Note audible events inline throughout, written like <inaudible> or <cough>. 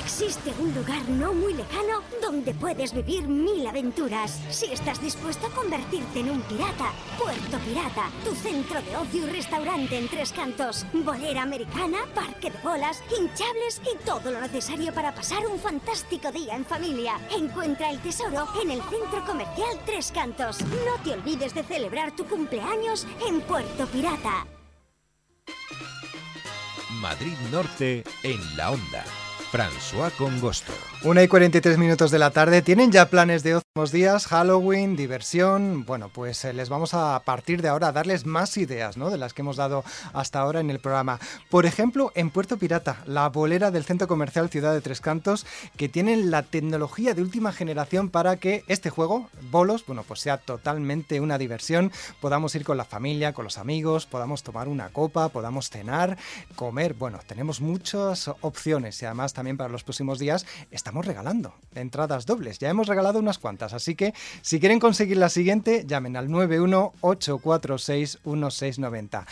Existe un lugar no muy lejano donde puedes vivir mil aventuras. Si estás dispuesto a convertirte en un pirata, Puerto Pirata, tu centro de ocio y restaurante en tres cantos, bolera americana, parque de bolas, hinchables y todo lo necesario para pasar un fantástico día en familia. Encuentra el tesoro en el centro comercial Tres Cantos. No te olvides de celebrar tu cumpleaños en Puerto Pirata. Madrid Norte en la onda. François Congosto. Una y 43 minutos de la tarde. ¿Tienen ya planes de últimos días? Halloween, diversión. Bueno, pues eh, les vamos a, partir de ahora a darles más ideas, ¿no? De las que hemos dado hasta ahora en el programa. Por ejemplo, en Puerto Pirata, la bolera del centro comercial Ciudad de Tres Cantos, que tienen la tecnología de última generación para que este juego, bolos, bueno, pues sea totalmente una diversión. Podamos ir con la familia, con los amigos, podamos tomar una copa, podamos cenar, comer. Bueno, tenemos muchas opciones y además también para los próximos días estamos regalando entradas dobles. Ya hemos regalado unas cuantas, así que si quieren conseguir la siguiente, llamen al 918461690.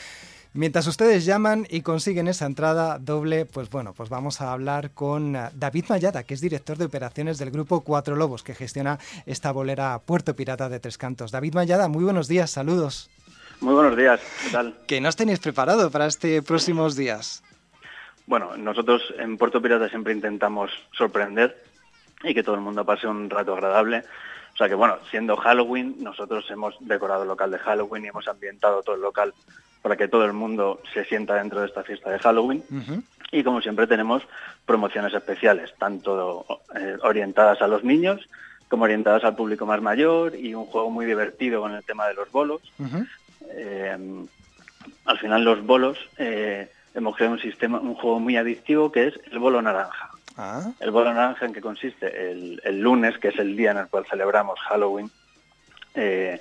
Mientras ustedes llaman y consiguen esa entrada doble, pues bueno, pues vamos a hablar con eh, David Mayada, que es director de operaciones del grupo Cuatro Lobos, que gestiona esta bolera Puerto Pirata de Tres Cantos. David Mayada, muy buenos días, saludos. Muy buenos días, ¿qué tal? ¿Qué nos tenéis preparado para este próximos días? Bueno, nosotros en Puerto Pirata siempre intentamos sorprender y que todo el mundo pase un rato agradable. O sea que bueno, siendo Halloween, nosotros hemos decorado el local de Halloween y hemos ambientado todo el local para que todo el mundo se sienta dentro de esta fiesta de Halloween. Y como siempre tenemos promociones especiales, tanto eh, orientadas a los niños como orientadas al público más mayor y un juego muy divertido con el tema de los bolos. Eh, al final los bolos eh, hemos creado un sistema, un juego muy adictivo que es el bolo naranja. Ah. El bolo naranja en que consiste el, lunes, que es el día en el cual celebramos Halloween. Eh,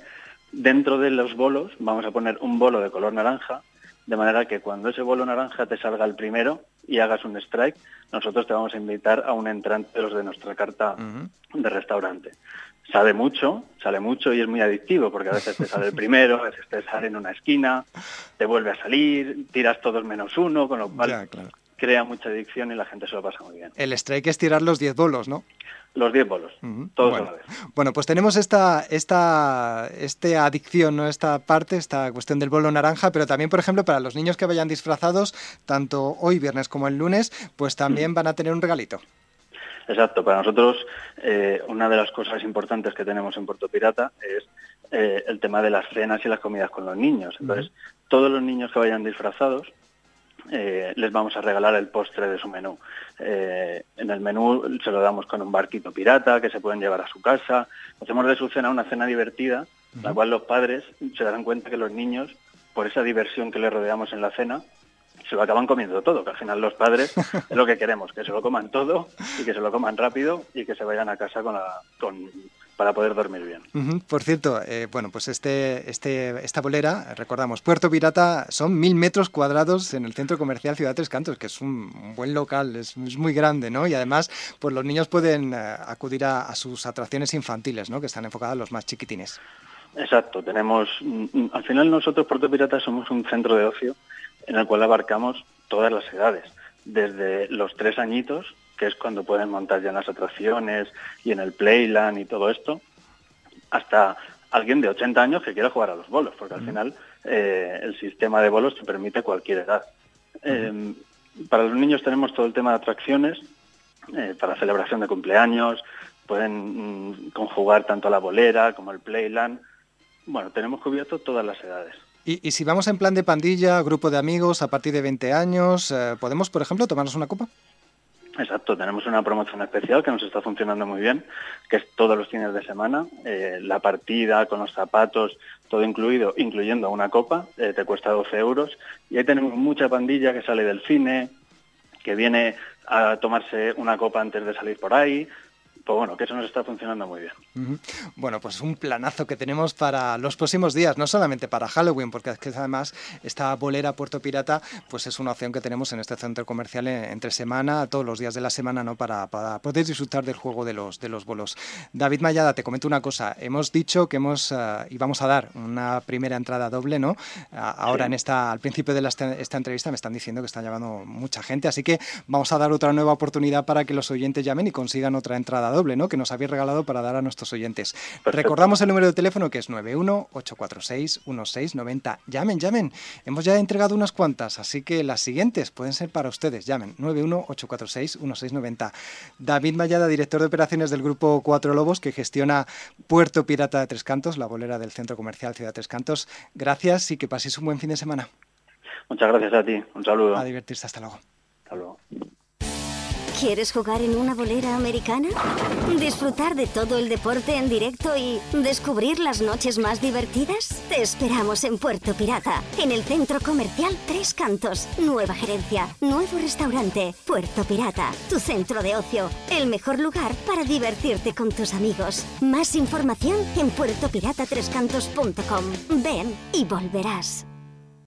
dentro de los bolos vamos a poner un bolo de color naranja, de manera que cuando ese bolo naranja te salga el primero y hagas un strike, nosotros te vamos a invitar a un entrante de los de nuestra carta de restaurante sale mucho, sale mucho y es muy adictivo porque a veces te sale el primero, a veces te sale en una esquina, te vuelve a salir, tiras todos menos uno, con lo cual crea mucha adicción y la gente se lo pasa muy bien. El strike es tirar los 10 bolos, ¿no? Los 10 bolos, todos bueno. a la vez. Bueno, pues tenemos esta, esta, esta adicción, ¿no? esta parte, esta cuestión del bolo naranja, pero también, por ejemplo, para los niños que vayan disfrazados, tanto hoy viernes como el lunes, pues también van a tener un regalito. Exacto, para nosotros eh, una de las cosas importantes que tenemos en Puerto Pirata es eh, el tema de las cenas y las comidas con los niños. Entonces, todos los niños que vayan disfrazados eh, les vamos a regalar el postre de su menú. en el menú se lo damos con un barquito pirata que se pueden llevar a su casa. Hacemos de su cena una cena divertida, la cual los padres se darán cuenta que los niños, por esa diversión que les rodeamos en la cena, se lo acaban comiendo todo, que al final los padres es <laughs> lo que queremos, que se lo coman todo y que se lo coman rápido y que se vayan a casa con la, con, para poder dormir bien. Por cierto, eh, bueno, pues este, este, esta bolera, recordamos, Puerto Pirata, son mil metros cuadrados en el centro comercial Ciudad Tres Cantos, que es un, buen local, es, muy grande, ¿no? Y además, pues los niños pueden eh, acudir a, sus atracciones infantiles, ¿no? Que están enfocadas a los más chiquitines. Exacto, tenemos, mm, mm, al final nosotros Puerto Pirata somos un centro de ocio en el cual abarcamos todas las edades, desde los tres añitos, que es cuando pueden montar ya en las atracciones y en el Playland y todo esto, hasta alguien de 80 años que quiera jugar a los bolos, porque al final eh, el sistema de bolos te permite cualquier edad. Eh, para los niños tenemos todo el tema de atracciones, eh, para celebración de cumpleaños, pueden mm, conjugar tanto la bolera como el Playland. Bueno, tenemos cubierto todas las edades. Y, si vamos en plan de pandilla, grupo de amigos a partir de 20 años, eh, ¿podemos, por ejemplo, tomarnos una copa? Exacto, tenemos una promoción especial que nos está funcionando muy bien, que es todos los fines de semana, eh, la partida con los zapatos, todo incluido, incluyendo una copa, eh, te cuesta 12 euros. Y ahí tenemos mucha pandilla que sale del cine, que viene a tomarse una copa antes de salir por ahí. Pues bueno, que eso nos está funcionando muy bien. Bueno, pues un planazo que tenemos para los próximos días, no solamente para Halloween, porque es que además esta bolera Puerto Pirata, pues es una opción que tenemos en este centro comercial entre semana, todos los días de la semana, ¿no? Para, para poder disfrutar del juego de los, de los bolos. David Mayada, te comento una cosa. Hemos dicho que hemos uh, íbamos a dar una primera entrada doble, ¿no? ahora en esta, al principio de esta entrevista me están diciendo que están llamando mucha gente, así que vamos a dar otra nueva oportunidad para que los oyentes llamen y consigan otra entrada doble, ¿no? Que nos habéis regalado para dar a nuestros oyentes. Recordamos el número de teléfono que es 918461690. Llamen, llamen. Hemos ya entregado unas cuantas, así que las siguientes pueden ser para ustedes. Llamen 918461690. David Mayada, director de operaciones del grupo Cuatro Lobos, que gestiona Puerto Pirata de Tres Cantos, la bolera del Centro Comercial Ciudad Tres Cantos. Gracias y que paséis un buen fin de semana. Muchas gracias a ti. Un saludo. A divertirse. Hasta luego. ¿Quieres jugar en una bolera americana? ¿Disfrutar de todo el deporte en directo y descubrir las noches más divertidas? Te esperamos en Puerto Pirata, en el centro comercial Tres Cantos. Nueva gerencia, nuevo restaurante. Puerto Pirata, tu centro de ocio, el mejor lugar para divertirte con tus amigos. Más información en puertopiratatrescantos.com. Ven y volverás.